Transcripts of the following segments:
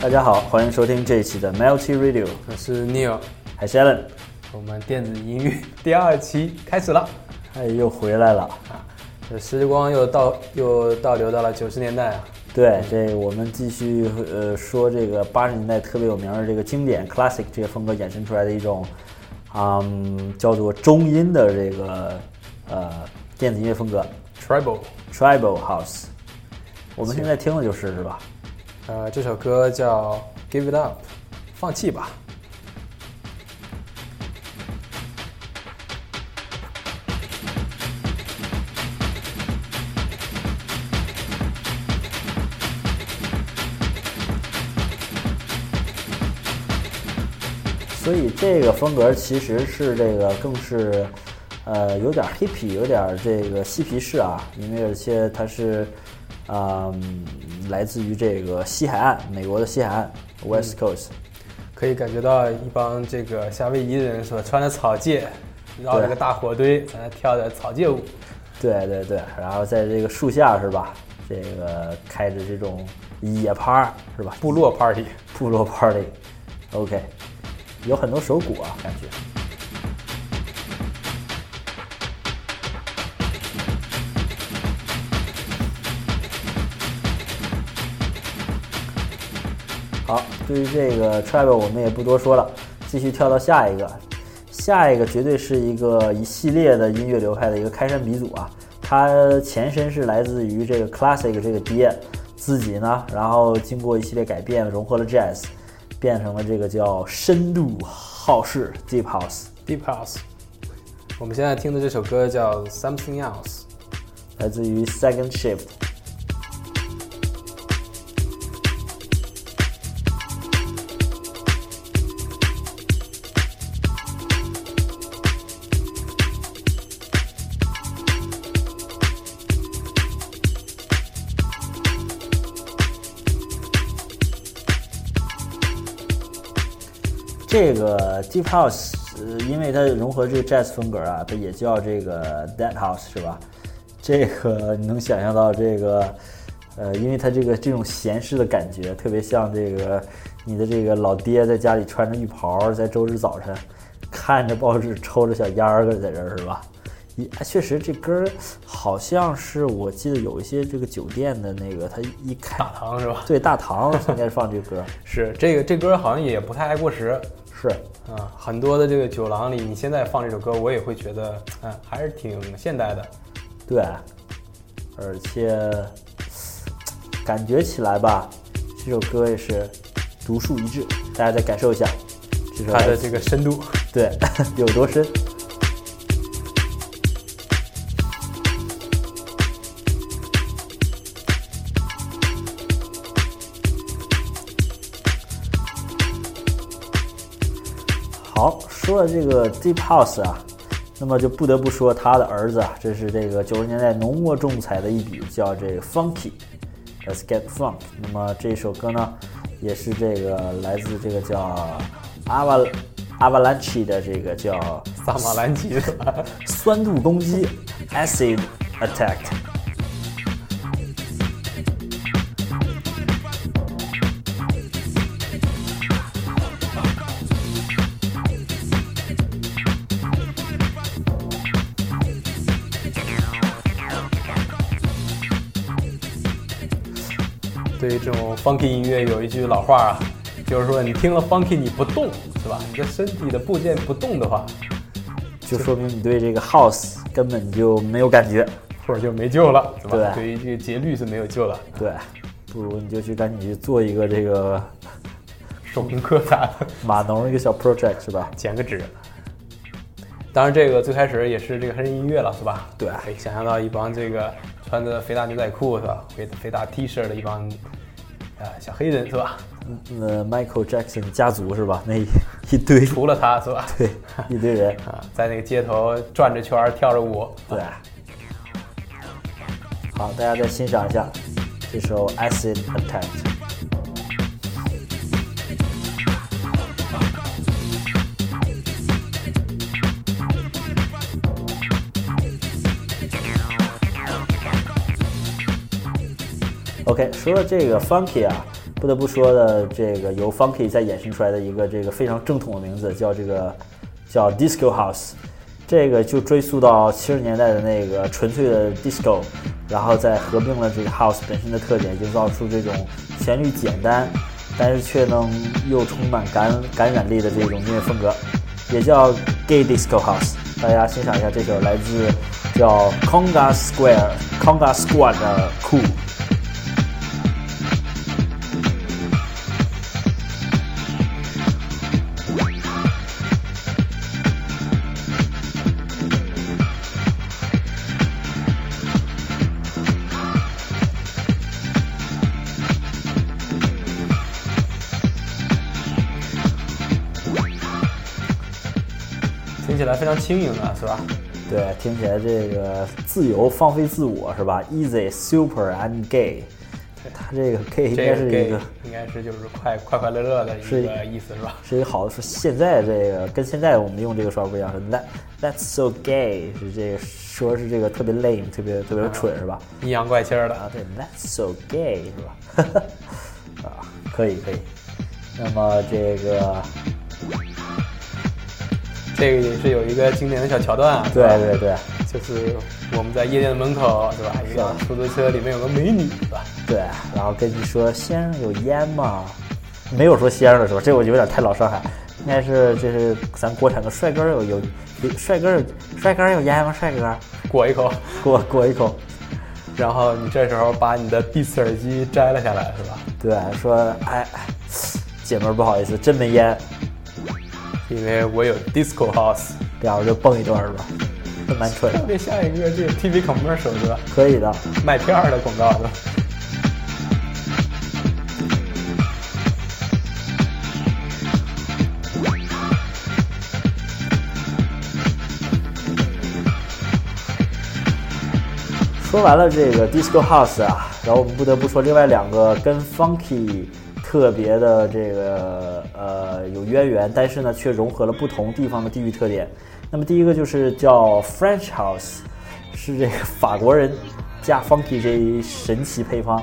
大家好，欢迎收听这一期的 Melty Radio，我是 Neil，还是 Allen，我们电子音乐第二期开始了，哎，又回来了啊！这时光又倒又倒流到了九十年代啊。对，这我们继续呃说这个八十年代特别有名的这个经典 classic 这个风格衍生出来的一种，嗯，叫做中音的这个呃电子音乐风格 tribal tribal house。我们现在听的就是是吧？呃，这首歌叫 Give It Up，放弃吧。所以这个风格其实是这个更是，呃，有点 hippy，有点这个嬉皮士啊，因为而且它是，嗯，来自于这个西海岸，美国的西海岸 West Coast，可以感觉到一帮这个夏威夷人所穿的草芥，绕着个大火堆在那跳的草芥舞，对对对，然后在这个树下是吧？这个开着这种野趴是吧？部落 party，部落 party，OK。有很多手鼓啊，感觉。对于这个 Travel 我们也不多说了，继续跳到下一个。下一个绝对是一个一系列的音乐流派的一个开山鼻祖啊，它前身是来自于这个 classic 这个爹自己呢，然后经过一系列改变，融合了 jazz。变成了这个叫深度好事 Deep House Deep House。我们现在听的这首歌叫 Something Else，来自于 Second Shift。这个 Deep House，呃，因为它融合这个 Jazz 风格啊，它也叫这个 Dead House 是吧？这个你能想象到这个，呃，因为它这个这种闲适的感觉，特别像这个你的这个老爹在家里穿着浴袍，在周日早晨看着报纸，抽着小烟儿在这儿是吧？一确实这歌好像是我记得有一些这个酒店的那个，它一开大堂是吧？对，大堂应该是放这歌。是这个这歌好像也不太爱过时。是啊，很多的这个酒廊里，你现在放这首歌，我也会觉得，嗯，还是挺现代的。对，而且感觉起来吧，这首歌也是独树一帜。大家再感受一下，它的这个深度，对，有多深。好，说了这个 Deep House 啊，那么就不得不说他的儿子啊，这是这个九十年代浓墨重彩的一笔，叫这个 Funky，Let's Get Funk。那么这首歌呢，也是这个来自这个叫 Ava Avalanche 的这个叫萨马兰奇的酸度攻击 Acid Attack。对这种 funky 音乐有一句老话啊，就是说你听了 funky 你不动是吧？你的身体的部件不动的话，就说明你对这个 house 根本就没有感觉，或者就没救了，是吧？对，对于这个节律是没有救了。对，不如你就去赶紧去做一个这个手工课啥的，码农一个小 project 是吧？剪个纸。当然，这个最开始也是这个黑人音乐了，是吧？对，可以想象到一帮这个穿着肥大牛仔裤是吧，肥肥大 T 恤的一帮啊小黑人是吧？呃，Michael Jackson 家族是吧？那 一堆，除了他是吧？对，一堆人 啊，在那个街头转着圈跳着舞。对。好，大家再欣赏一下这首 Acid Attack。OK，说到这个 funky 啊，不得不说的，这个由 Funky 再衍生出来的一个这个非常正统的名字，叫这个叫 Disco House。这个就追溯到七十年代的那个纯粹的 Disco，然后再合并了这个 House 本身的特点，营造出这种旋律简单，但是却能又充满感感染力的这种音乐风格，也叫 Gay Disco House。大家欣赏一下这首来自叫 Conga Square Conga Squad 的 Cool。非常轻盈啊，是吧？对，听起来这个自由放飞自我是吧？Easy, super and gay。他这个 gay 应该是一个，应该是就是快快快乐乐的一个意思是吧？是一个好的说，现在这个跟现在我们用这个说法不一样，是 that that's so gay，是这个说是这个特别 lame，特别特别蠢是吧？阴阳怪气的啊，对，that's so gay 是吧？啊，可以可以。那么这个。这个也是有一个经典的小桥段啊，对对对，就是我们在夜店的门口，对吧？一个出租车里面有个美女，是吧？对，然后跟你说先生有烟吗？没有说先生的时候？这我有点太老上海，应该是这是咱国产的帅哥有有帅哥帅哥有烟吗？帅哥，裹一口，裹裹一口，然后你这时候把你的 Beats 耳机摘了下来，是吧？对，说哎，姐们儿不好意思，真没烟。因为我有 disco house，然后就蹦一段是吧？蛮蠢。特别像一个这个 TV commercial？可以的，卖片儿的广告的。说完了这个 disco house 啊，然后我们不得不说另外两个跟 funky。特别的这个呃有渊源，但是呢却融合了不同地方的地域特点。那么第一个就是叫 French House，是这个法国人加 Funky 这一神奇配方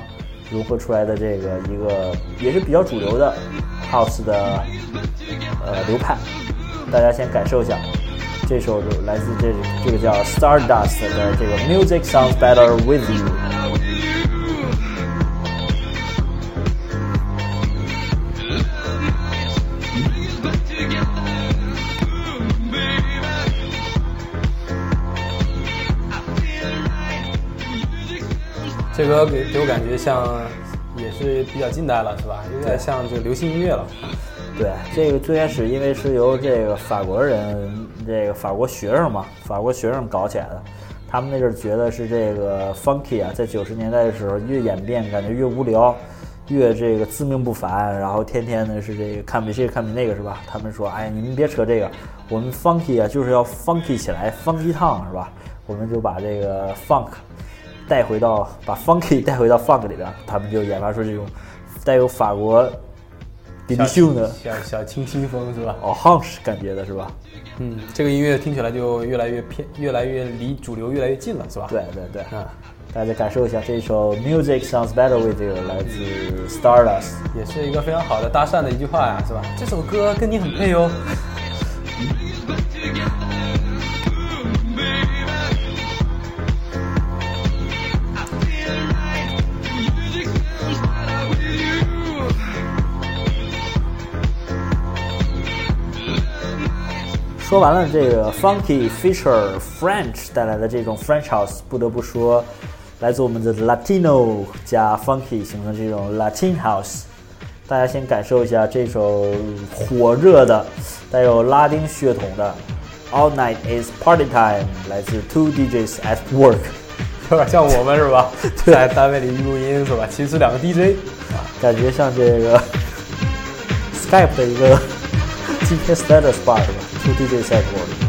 融合出来的这个一个也是比较主流的 House 的呃流派。大家先感受一下，这首来自这这个叫 Stardust 的这个 Music Sounds Better With You。歌给给我感觉像，也是比较近代了，是吧？有点像这个流行音乐了。对，这个最开始因为是由这个法国人，这个法国学生嘛，法国学生搞起来的。他们那阵儿觉得是这个 funky 啊，在九十年代的时候越演变，感觉越无聊，越这个自命不凡，然后天天的是这个看比这个看比那个，是吧？他们说，哎，你们别扯这个，我们 funky 啊就是要 funky 起来，funky 烫，是吧？我们就把这个 funk。带回到把 funky 带回到 funk 里边，他们就研发出这种带有法国迪丽秀的小小清新风，是吧？哦，Hush 感觉的是吧？嗯，这个音乐听起来就越来越偏，越来越离主流越来越近了，是吧？对对对，啊，大家感受一下这一首 Music Sounds Better with You，来自 StarLust，也是一个非常好的搭讪的一句话呀，是吧？这首歌跟你很配哦。说完了这个 Funky Feature French 带来的这种 French House，不得不说，来自我们的 Latino 加 Funky 形成这种 Latin House。大家先感受一下这首火热的、带有拉丁血统的 All Night Is Party Time，来自 Two DJs at Work，有点像我们是吧？在单位里录音是吧？其实两个 DJ，感觉像这个 Skype 的一个 GPS Status Bar 是吧？DJ 赛过的。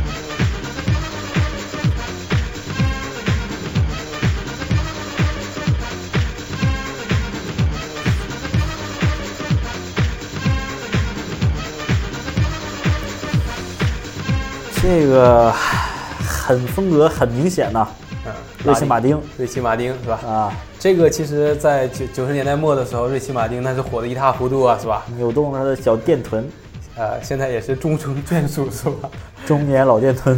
这个很风格很明显呐，嗯，瑞奇马丁，瑞奇马丁是吧？啊，这个其实，在九九十年代末的时候，瑞奇马丁那是火的一塌糊涂啊，是吧？扭动了他的小电臀，呃，现在也是终成眷属，是吧？中年老电臀，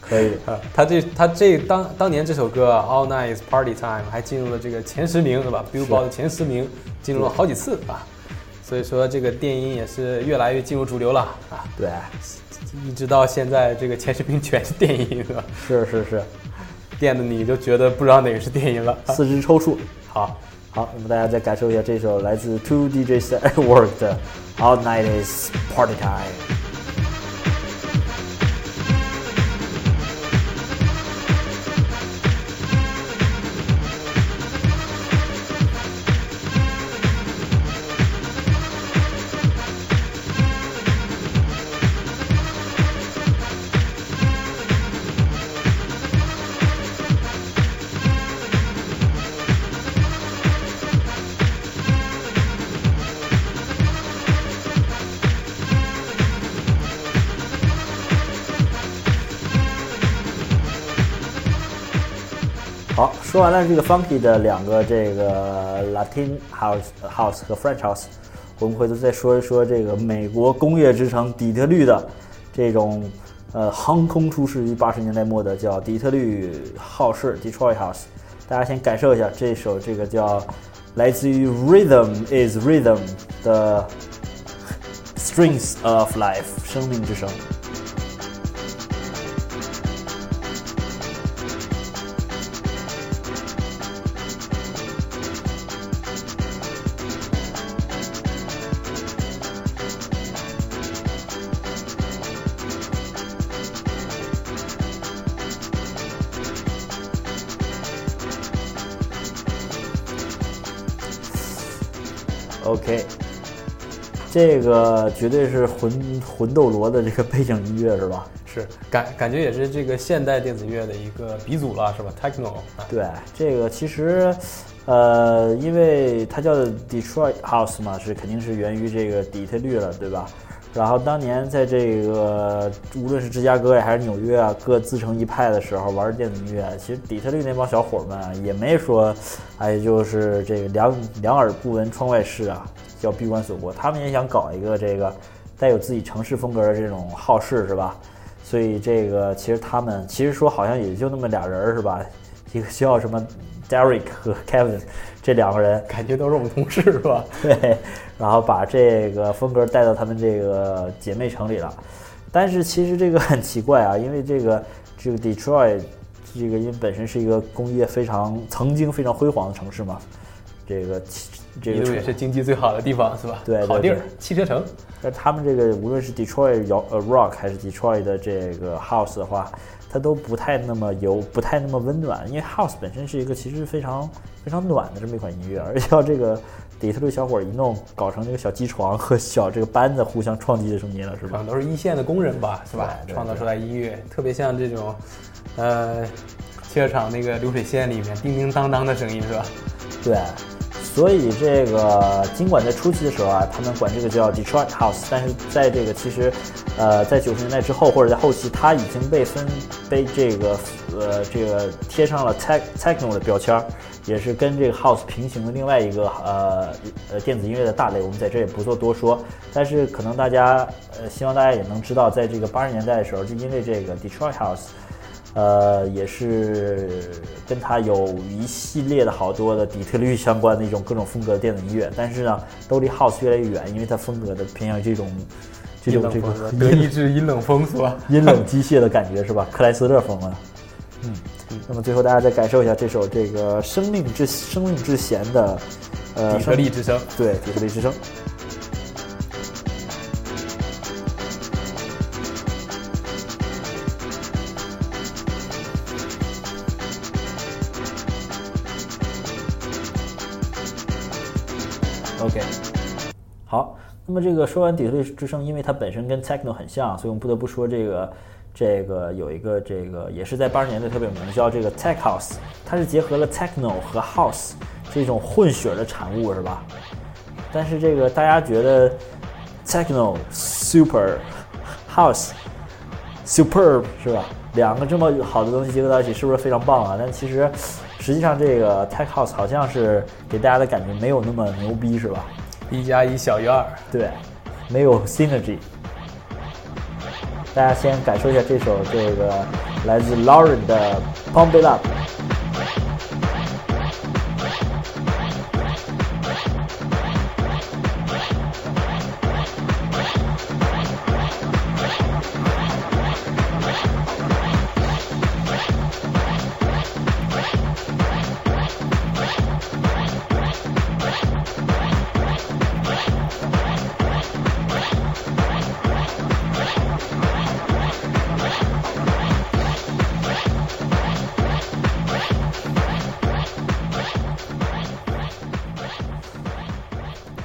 可以。啊，他这他这当当年这首歌《All Night Is Party Time》还进入了这个前十名，是吧？Billboard 的前十名，进入了好几次啊。所以说，这个电音也是越来越进入主流了啊。对，一直到现在，这个前十名全是电音，是吧？是是是，电的你就觉得不知道哪个是电音了。四肢抽搐。好，好，那么大家再感受一下这首来自 Two DJs at Work 的《All Night Is Party Time》。 好，说完了这个 funky 的两个这个 Latin house house 和 French house，我们回头再说一说这个美国工业之城底特律的这种呃横空出世于八十年代末的叫底特律好事 Detroit house。大家先感受一下这首这个叫来自于 Rhythm is Rhythm 的 Strings of Life 生命之声。这个绝对是魂魂斗罗的这个背景音乐是吧？是感感觉也是这个现代电子乐的一个鼻祖了，是吧？Techno 啊，对，这个其实，呃，因为它叫 Detroit House 嘛，是肯定是源于这个底特律了，对吧？然后当年在这个无论是芝加哥呀还是纽约啊，各自成一派的时候玩电子音乐，其实底特律那帮小伙们啊也没说，哎，就是这个两两耳不闻窗外事啊，叫闭关锁国，他们也想搞一个这个带有自己城市风格的这种好事，是吧？所以这个其实他们其实说好像也就那么俩人儿是吧？一个叫什么 Derek 和 Kevin 这两个人，感觉都是我们同事，是吧？对，然后把这个风格带到他们这个姐妹城里了。但是其实这个很奇怪啊，因为这个这个 Detroit 这个因为本身是一个工业非常曾经非常辉煌的城市嘛，这个这个也是经济最好的地方，是吧？对对好地儿，汽车城。那他们这个无论是 Detroit 摇呃 Rock 还是 Detroit 的这个 House 的话，它都不太那么油，不太那么温暖。因为 House 本身是一个其实非常非常暖的这么一款音乐，而且要这个底特律小伙儿一弄，搞成这个小机床和小这个班子互相撞击的声音了，是吧可能？都是一线的工人吧，是吧？创造出来音乐，特别像这种，呃，汽车厂那个流水线里面叮叮当当的声音，是吧？对，所以这个尽管在初期的时候啊，他们管这个叫 Detroit House，但是在这个其实，呃，在九十年代之后或者在后期，它已经被分被这个呃这个贴上了 tech techno 的标签儿，也是跟这个 house 平行的另外一个呃呃电子音乐的大类，我们在这也不做多说。但是可能大家呃希望大家也能知道，在这个八十年代的时候，就因为这个 Detroit House。呃，也是跟他有一系列的好多的底特律相关的一种各种风格的电子音乐，但是呢，都离 house 越来越远，因为它风格的偏向于这种这种这种冷风是吧？德意志阴冷风是吧？阴冷机械的感觉是吧？克莱斯勒风啊。嗯，那么最后大家再感受一下这首这个生命之生命之弦的呃底特律之声。对底特律之声。那么这个说完底特律之声，因为它本身跟 techno 很像，所以我们不得不说这个这个有一个这个也是在八十年代特别有名，叫这个 tech house，它是结合了 techno 和 house 这种混血的产物，是吧？但是这个大家觉得 techno super house superb 是吧？两个这么好的东西结合到一起，是不是非常棒啊？但其实，实际上这个 tech house 好像是给大家的感觉没有那么牛逼，是吧？一加一小于二，对，没有 synergy。大家先感受一下这首这个来自 Lauren 的 Pump It Up。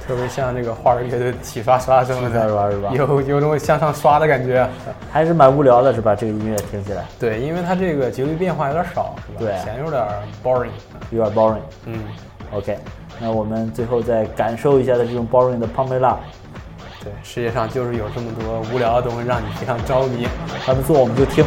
特别像这个花儿乐队的洗刷刷声洗刷刷是吧有有种向上刷的感觉。还是蛮无聊的，是吧？这个音乐听起来对，因为它这个节律变化有点少，是吧？对显得有点 boring。有点 boring。嗯，OK，那我们最后再感受一下它这种 boring 的 Up。对，世界上就是有这么多无聊的东西让你非常着迷。他们做我们就听。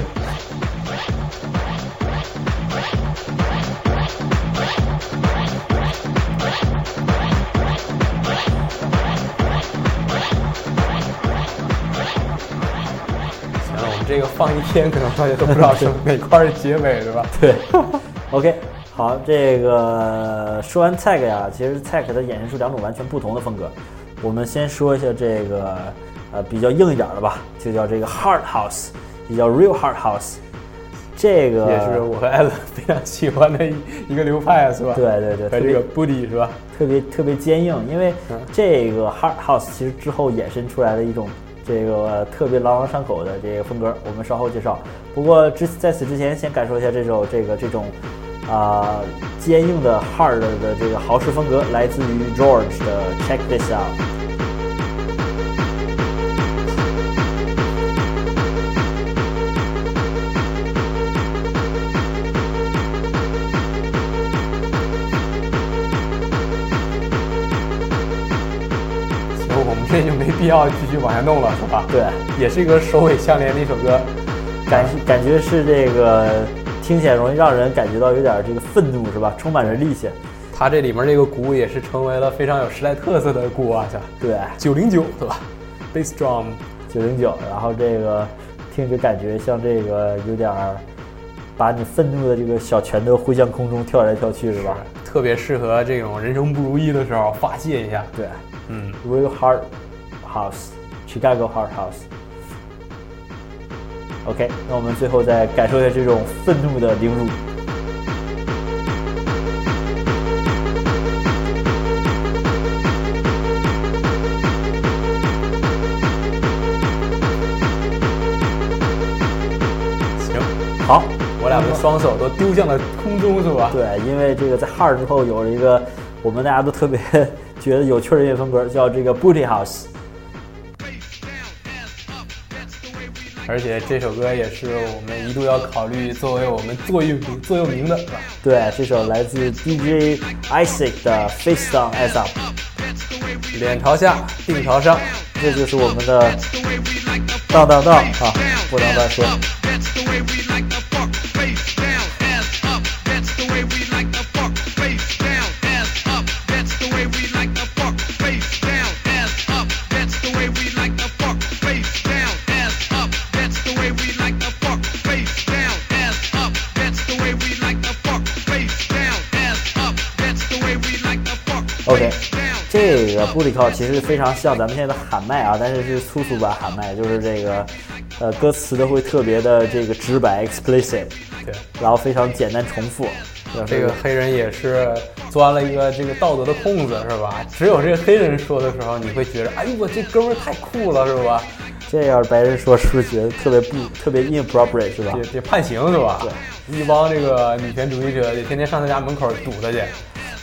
放一天，可能大家都不知道是哪块结尾，对吧？对，OK，好，这个说完 tech 呀，其实 tech 它衍生出两种完全不同的风格。我们先说一下这个呃比较硬一点的吧，就叫这个 hard house，也叫 real hard house。这个也是我和艾伦非常喜欢的一一个流派，是吧？对对对，特别和这个 booty 是吧？特别特别坚硬，因为嗯这个 hard house 其实之后衍生出来的一种这个特别朗朗上口的这个风格，我们稍后介绍。不过之在此之前，先感受一下这首这个这种啊、坚硬的 hard 的这个豪士风格，来自于 George 的 Check This Out。要继续往下弄了，是吧？对，也是一个首尾相连的一首歌。感感觉是这个听起来容易让人感觉到有点这个愤怒，是吧？充满着力气。它这里面这个鼓也是成为了非常有时代特色的鼓啊？对，九零九，对吧？Bass drum，九零九，然后这个听着感觉像这个有点儿把你愤怒的这个小拳头挥向空中跳来跳去，是吧？特别适合这种人生不如意的时候发泄一下。对嗯，，Real Hard House，Chicago Hard House。OK，那我们最后再感受一下这种愤怒的凌辱。行，好，我俩的双手都丢向了空中，是吧？对，因为这个在 Hard 之后有了一个我们大家都特别 觉得有趣的音乐风格，叫这个 Booty House。而且这首歌也是我们一度要考虑作为我们座右铭座右铭的，对，这首来自 DJ Isaac 的 Face Down Ass Up，脸朝下，腚朝上，这就是我们的当当当啊，不能乱说。这个 Booty Call 其实非常像咱们现在的喊麦啊，但是是粗俗版喊麦，就是这个呃歌词都会特别的这个直白 explicit，对，然后非常简单重复。这个黑人也是钻了一个这个道德的空子，是吧？只有这个黑人说的时候，你会觉得，哎呦我这哥们儿太酷了，是吧？这要是白人说，是不是觉得特别不特别 inappropriate 是吧得？得判刑是吧？对，一帮这个女权主义者得天天上他家门口堵他去。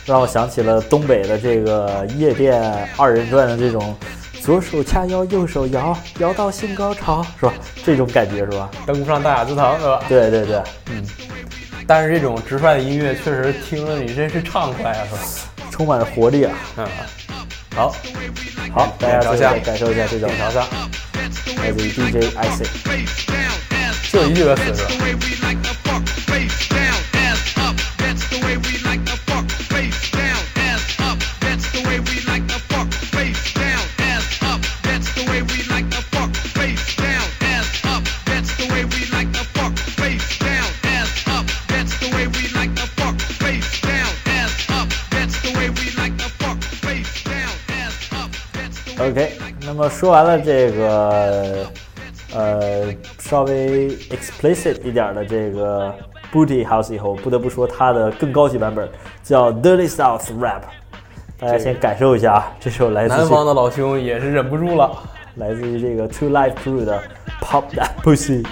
让我想起了东北的这个夜店二人转的这种左手掐腰，右手摇，摇到性高潮，是吧？这种感觉是吧？登不上大雅之堂，是吧？对对对，嗯但是这种直率的音乐确实听了你真是畅快啊，是吧？充满了活力啊！嗯，好，好，大家脸朝下感受一下这种顶朝上，来自于 DJ Isaac。Face down, ass 就一句歌词是吧 OK，那么说完了这个呃稍微 explicit 一点的这个 Booty House 以后，不得不说它的更高级版本叫 Dirty South Rap。大家先感受一下啊，这首来自南方的老兄也是忍不住了。来自于这个 Two Life Crew 的 Pop That Pussy。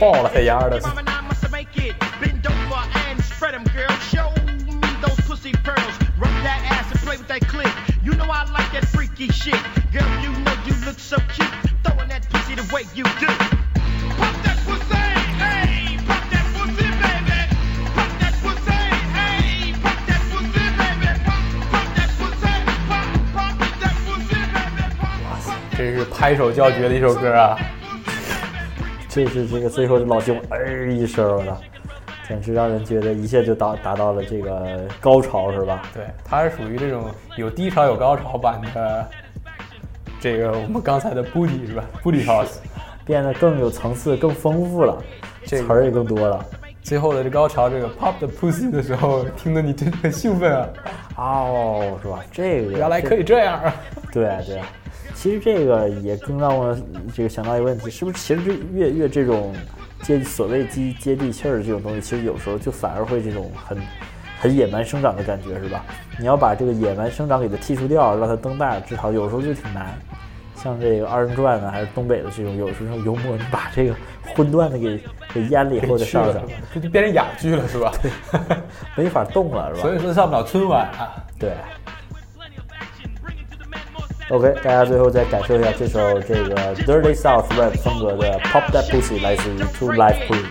爆了他丫的 freaky shit. Girl, you know you look so cute. Throwing that pussy the way you do. Pop that pussy, hey, pop that pussy, baby. Pop that pussy, hey, pop that pussy, baby. Pop, pop that pussy, pop, pop that pussy, baby. Pop, pop 这是拍手叫绝的一首歌啊！这是这个最后这老兄哎一声，我操，简直让人觉得一下就达达到了这个高潮，是吧？对，它是属于这种有低潮有高潮版的，这个我们刚才的 Booty 是吧？Booty House，变得更有层次、更丰富了，这个词儿也更多了。最后的这高潮这个 Pop the Pussy 的时候，听得你真的很兴奋啊！哦，是吧？这个原来可以这样啊！对对，其实这个也更让我这个想到一个问题，是不是其实这越越这种接所谓接接地气儿的这种东西，其实有时候就反而会这种很很野蛮生长的感觉，是吧？你要把这个野蛮生长给它剔除掉，让它登大至少有时候就挺难。像这个二人转呢，还是东北的这种，有时候幽默，你把这个荤段子给给淹了以后再上上，这就变成哑剧了是吧？没法动了，是吧？所以说上不了春晚啊！对。OK，大家最后再感受一下这首这个 Dirty South Rap 风格的 Pop That Pussy，来自于 Two Life Crew。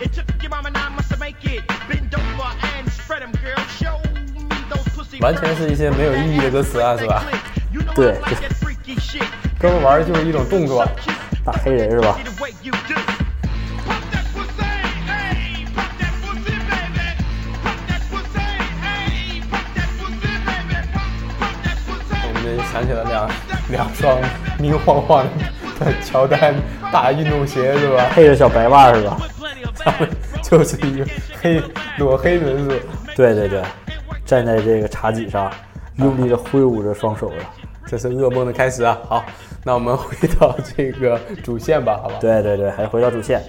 完全是一些没有意义的歌词啊，是吧？对，哥们玩的就是一种动作，打 黑人是吧？想起了两两双明晃晃的乔丹大运动鞋是吧？配着小白袜是吧？他们就是一个黑裸黑人？对对对，站在这个茶几上，用力的挥舞着双手了。这是噩梦的开始啊！好，那我们回到这个主线吧，好吧？对对对，还是回到主线。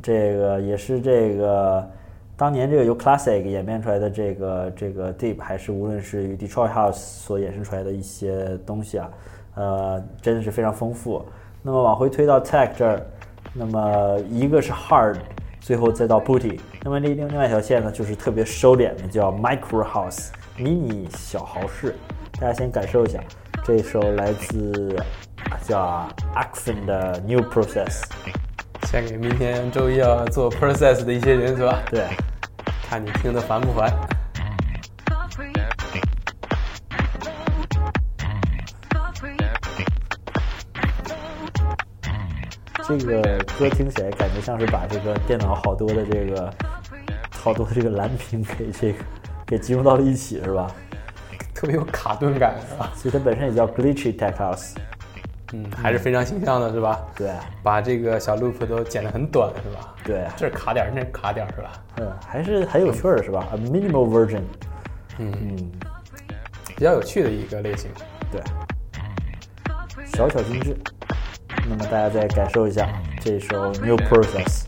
这个也是这个当年这个由 Classic 演变出来的这个这个 Deep，还是无论是与 Detroit House 所衍生出来的一些东西啊，呃，真的是非常丰富。那么往回推到 Tech 这儿，那么一个是 Hard，最后再到 Booty，那么另另另外一条线呢，就是特别收敛的，叫 Micro House 迷你小豪室。大家先感受一下，这首来自叫 Axon 的 New Process。献给明天周一要做 process 的一些人是吧？对，看你听得烦不烦？这个歌听起来感觉像是把这个电脑好多的这个好多的这个蓝屏给这个给集中到了一起，是吧？特别有卡顿感是吧？所以它本身也叫 Glitchy Tech House。嗯，还是非常形象的是吧？对把这个小 loop 都剪得很短是吧？对，这卡点儿，那卡点儿是吧？嗯，还是很有趣儿，是吧？A minimal version。嗯嗯，比较有趣的一个类型。对，小巧精致。那么大家再感受一下这首 New Process。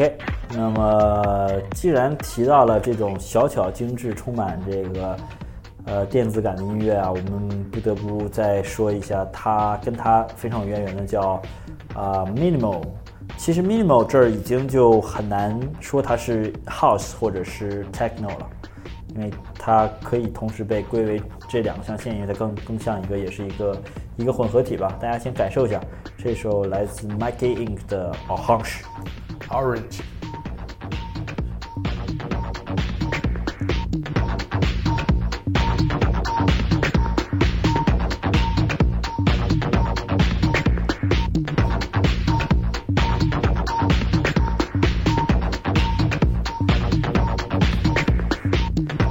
OK，那么既然提到了这种小巧精致、充满这个呃电子感的音乐啊，我们不得不再说一下它跟它非常有渊源的叫啊、Minimal。其实 Minimal 这儿已经就很难说它是 House 或者是 Techno 了，因为它可以同时被归为这两个象限，因为它更更像一个，也是一个一个混合体吧。大家先感受一下这首来自 Mikey Inc 的 Orange。Orange。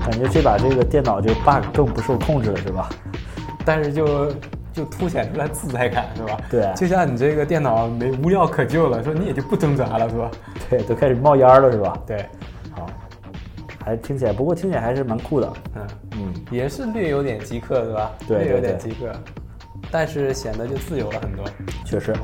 感觉这把这个电脑这个 bug 更不受控制了，是吧？但是就就凸显出来自在感，是吧？对就像你这个电脑没无药可救了，说你也就不挣扎了，是吧？对，都开始冒烟了，是吧？对，好，还听起来，不过听起来还是蛮酷的。嗯，嗯，也是略有点极客，是吧？对略有点极客，但是显得就自由了很多。确实。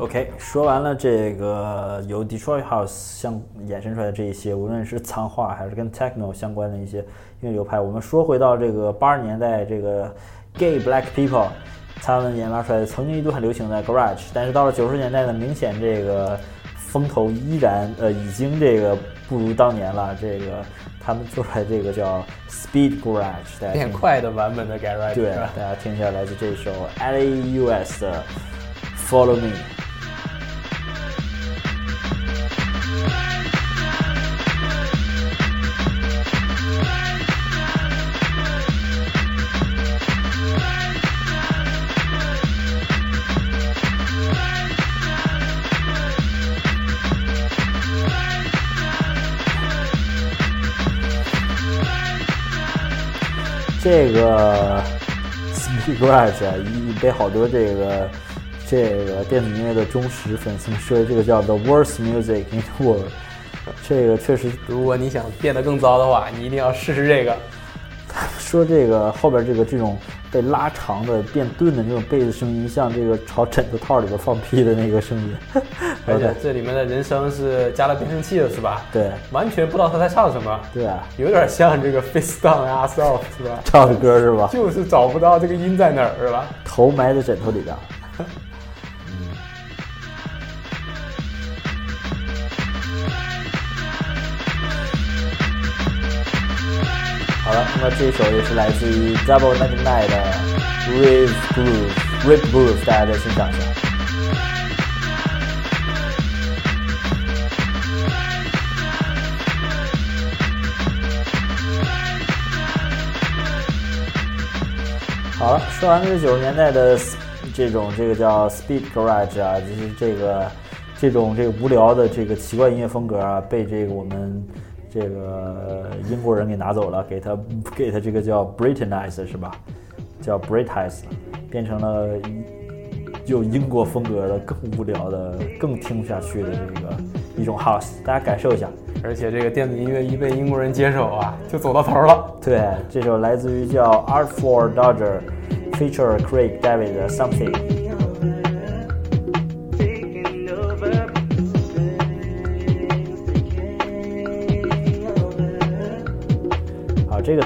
OK，说完了这个由 Detroit House 相衍生出来的这一些，无论是脏话还是跟 techno 相关的一些音乐流派，我们说回到这个八十年代这个 Gay Black People 他们研发出来的，曾经一度很流行的 Garage，但是到了九十年代呢，明显这个风头依然呃已经这个不如当年了。这个他们做出来这个叫 Speed Garage，大家变快的版本的 Garage，对，大家听一下来自这首 LAUS 的 Follow Me。这个 Speed Garage 啊，已被好多这个这个电子音乐的忠实粉丝们说这个叫 The worst music in the world。这个确实如果你想变得更糟的话，你一定要试试这个。说这个后边这个这种被拉长的变钝的那种贝斯声音，像这个朝枕头套里边放屁的那个声音，而且这里面的人声是加了变声器的，是吧？对完全不知道他在唱什么，对啊，有点像这个 Face Down Ass Off，是吧？唱的歌是吧？就是找不到这个音在哪儿，是吧？头埋在枕头里边。好了，那么这首也是来自于 Double Ninety Nine 的 Rave Groove Rip Groove，大家再欣赏一下。好了，说完这九十年代的这种这个叫 Speed Garage 啊，就是这个这种这个无聊的这个奇怪音乐风格啊，被这个我们这个英国人给拿走了，给他 给他这个叫 Britanize 是吧？叫 Britize，变成了有英国风格的更无聊的、更听不下去的这个一种 House，大家感受一下。而且这个电子音乐一被英国人接手啊，就走到头了。对，这首来自于叫 Art for Dodger feature Craig David 的 Something。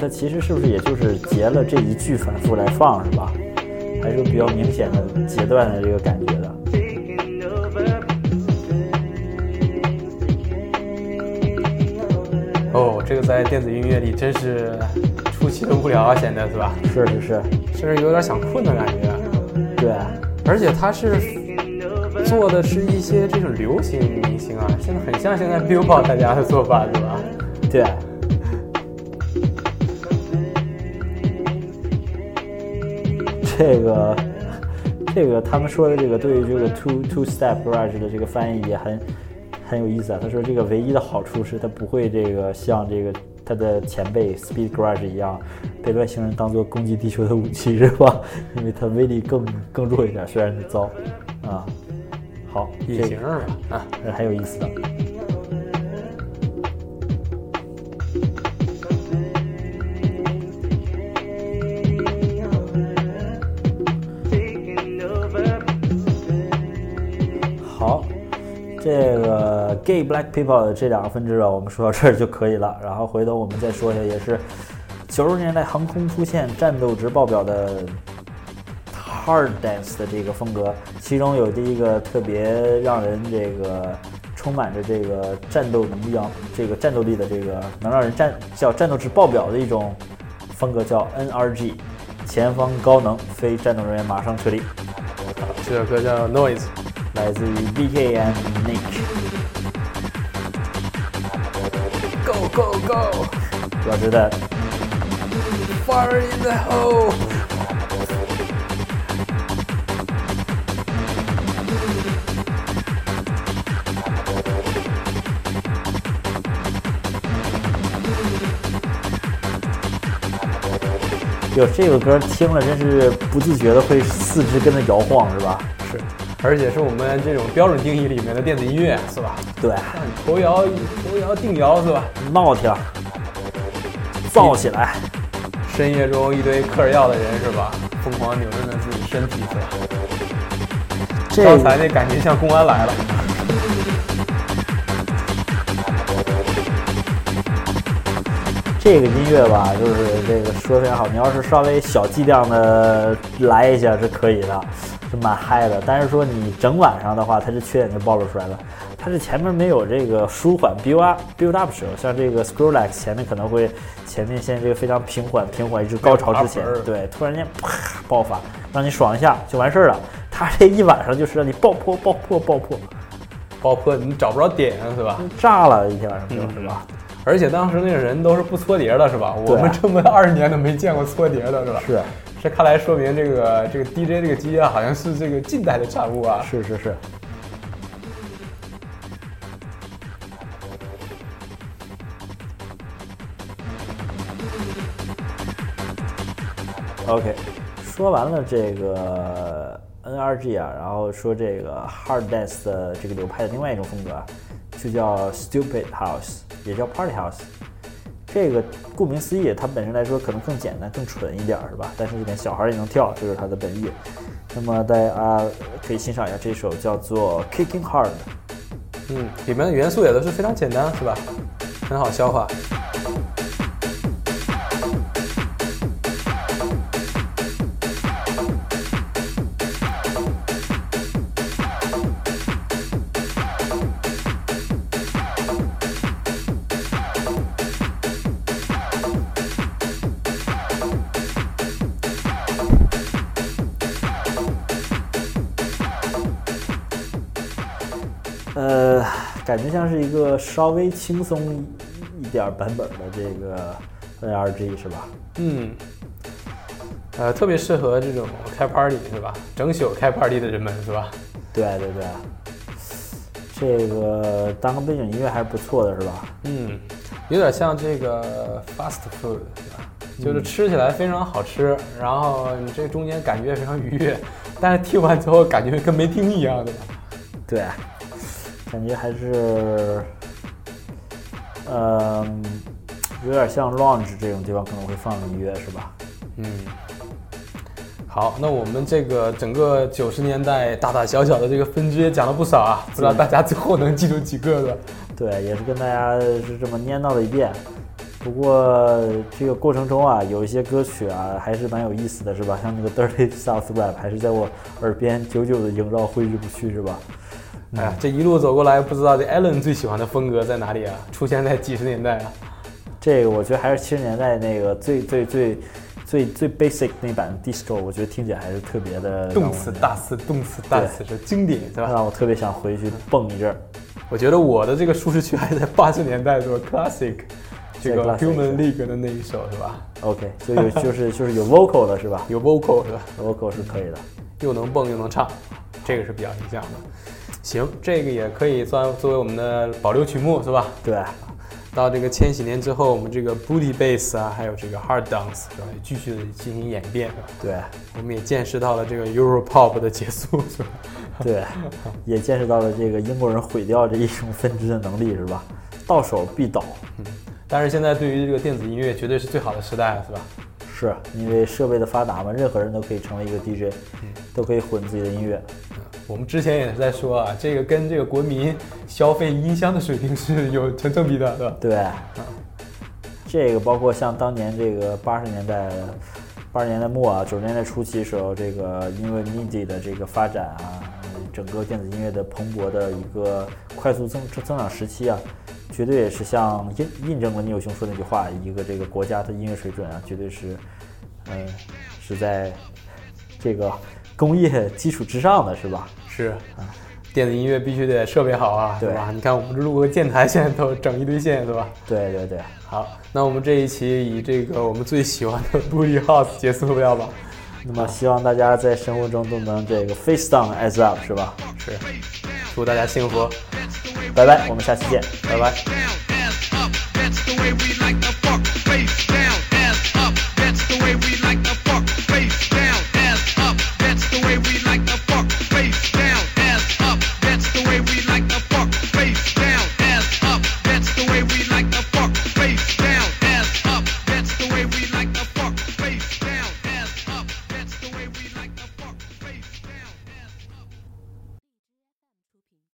它其实是不是也就是截了这一句反复来放是吧？还是有比较明显的截断的这个感觉的。哦，这个在电子音乐里真是出奇的无聊啊，显得是吧？是是是，甚至有点想困的感觉。对，而且他是做的是一些这种流行明星啊，现在很像现在 Billboard 大家的做法，是吧？对。这个，这个他们说的这个对于这个 two two step garage 的这个翻译也很很有意思啊。他说这个唯一的好处是它不会这个像这个他的前辈 speed garage 一样被外星人当做攻击地球的武器，是吧？因为它威力更更弱一点，虽然是糟啊。好，这个隐形？啊，这还有意思的。这个 Gay Black People 的这两个分支啊，我们说到这儿就可以了。然后回头我们再说一下，也是九十年代横空出现、战斗值爆表的 Hard Dance 的这个风格，其中有第一个特别让人这个充满着这个战斗能量、这个战斗力的这个能让人战叫战斗值爆表的一种风格，叫 NRG，前方高能，非战斗人员马上撤离。这首歌叫 Noise。来自于 bkmnakes go go go. 我觉得。Fire in the hole. 就这个歌听了真是不自觉的会四肢跟着摇晃是吧？是，而且是我们这种标准定义里面的电子音乐，是吧？对，头摇头摇定摇，是吧？闹挺，造起来。深夜中一堆嗑着药的人，是吧？疯狂扭动着自己身体，是吧？这刚才那感觉像公安来了。这个音乐吧，就是这个说得非常好。你要是稍微小剂量的来一下是可以的，是蛮嗨的。但是说你整晚上的话，它这缺点就暴露出来了。它这前面没有这个舒缓 build up build up 时候，像这个 s c r o l l x 前面可能会前面先这个非常平缓平缓，一直高潮之前对，突然间啪爆发，让你爽一下就完事儿了。它这一晚上就是让你爆破爆破爆破，爆破你找不着点，是吧？炸了一天晚上是吧？而且当时那个人都是不搓碟的，是吧？我们这么二十年都没见过搓碟的，是吧？是这看来说明这个这个 DJ 这个机啊，好像是这个近代的产物啊。是是是。OK，说完了这个 NRG 啊，然后说这个 Hard Dance 的这个流派的另外一种风格啊，就叫 Stupid House，也叫 Party House。这个顾名思义，它本身来说可能更简单、更纯一点儿，是吧？但是连小孩也能跳，这是它的本意。那么大家可以欣赏一下这首叫做《Kicking Hard》。嗯，里面的元素也都是非常简单，是吧？很好消化。感觉像是一个稍微轻松一点版本的这个 NRG 是吧？嗯，呃，特别适合这种开 party 是吧？整宿开 party 的人们是吧？对对对，这个当个背景音乐还是不错的，是吧？嗯，有点像这个 fast food 是吧？就是吃起来非常好吃，然后你这中间感觉也非常愉悦，但是听完之后感觉跟没听一样，对吧？对，感觉还是，呃、有点像 lounge 这种地方可能会放的音乐，是吧？嗯，好，那我们这个整个九十年代大大小小的这个分支也讲了不少啊，不知道大家最后能记住几个的？对，也是跟大家是这么念叨了一遍。不过这个过程中啊，有一些歌曲啊还是蛮有意思的，是吧？像那个 Dirty South Rap 还是在我耳边久久的萦绕挥之不去，是吧？哎呀，这一路走过来，不知道这 Allen 最喜欢的风格在哪里啊？出现在几十年代啊？这个我觉得还是七十年代那个最最最最最 basic 那版 disco，我觉得听起来还是特别的动次大次，动次大次是经典，是吧？让我特别想回去蹦一阵儿。我觉得我的这个舒适区还是在八十年代做 classic，这个 Human League 的那一首是吧？OK，就有就是就是有 vocal 的是吧有 vocal 是吧？？vocal 是可以的。又能蹦又能唱，这个是比较理想的。行，这个也可以算作为我们的保留曲目是吧？对，到这个千禧年之后，我们这个 booty bass 啊，还有这个 hard dance 是吧？也继续的进行演变？对我们也见识到了这个 Euro pop 的结束是吧？对，也见识到了这个英国人毁掉这一种分支的能力是吧？到手必倒，但是现在对于这个电子音乐绝对是最好的时代了是吧？是因为设备的发达嘛，任何人都可以成为一个 DJ，都可以混自己的音乐。我们之前也是在说啊，这个跟这个国民消费音箱的水平是有成正比的，对吧？对，这个包括像当年这个八十年代、八十年代末啊、九十年代初期时候，这个因为 MIDI 的这个发展啊，整个电子音乐的蓬勃的一个快速增增长时期啊，绝对也是像印印证了聂有兄说那句话，一个这个国家的音乐水准啊，绝对是，嗯、是在这个工业基础之上的，是吧？是，电子音乐必须得设备好啊，对对吧？你看我们这录个电台，现在都整一堆线，对吧？对对对，好，那我们这一期以这个我们最喜欢的 Booty House 结束不了吧？那么希望大家在生活中都能这个 face down as up，是吧？是，祝大家幸福，拜拜，我们下期见。拜拜。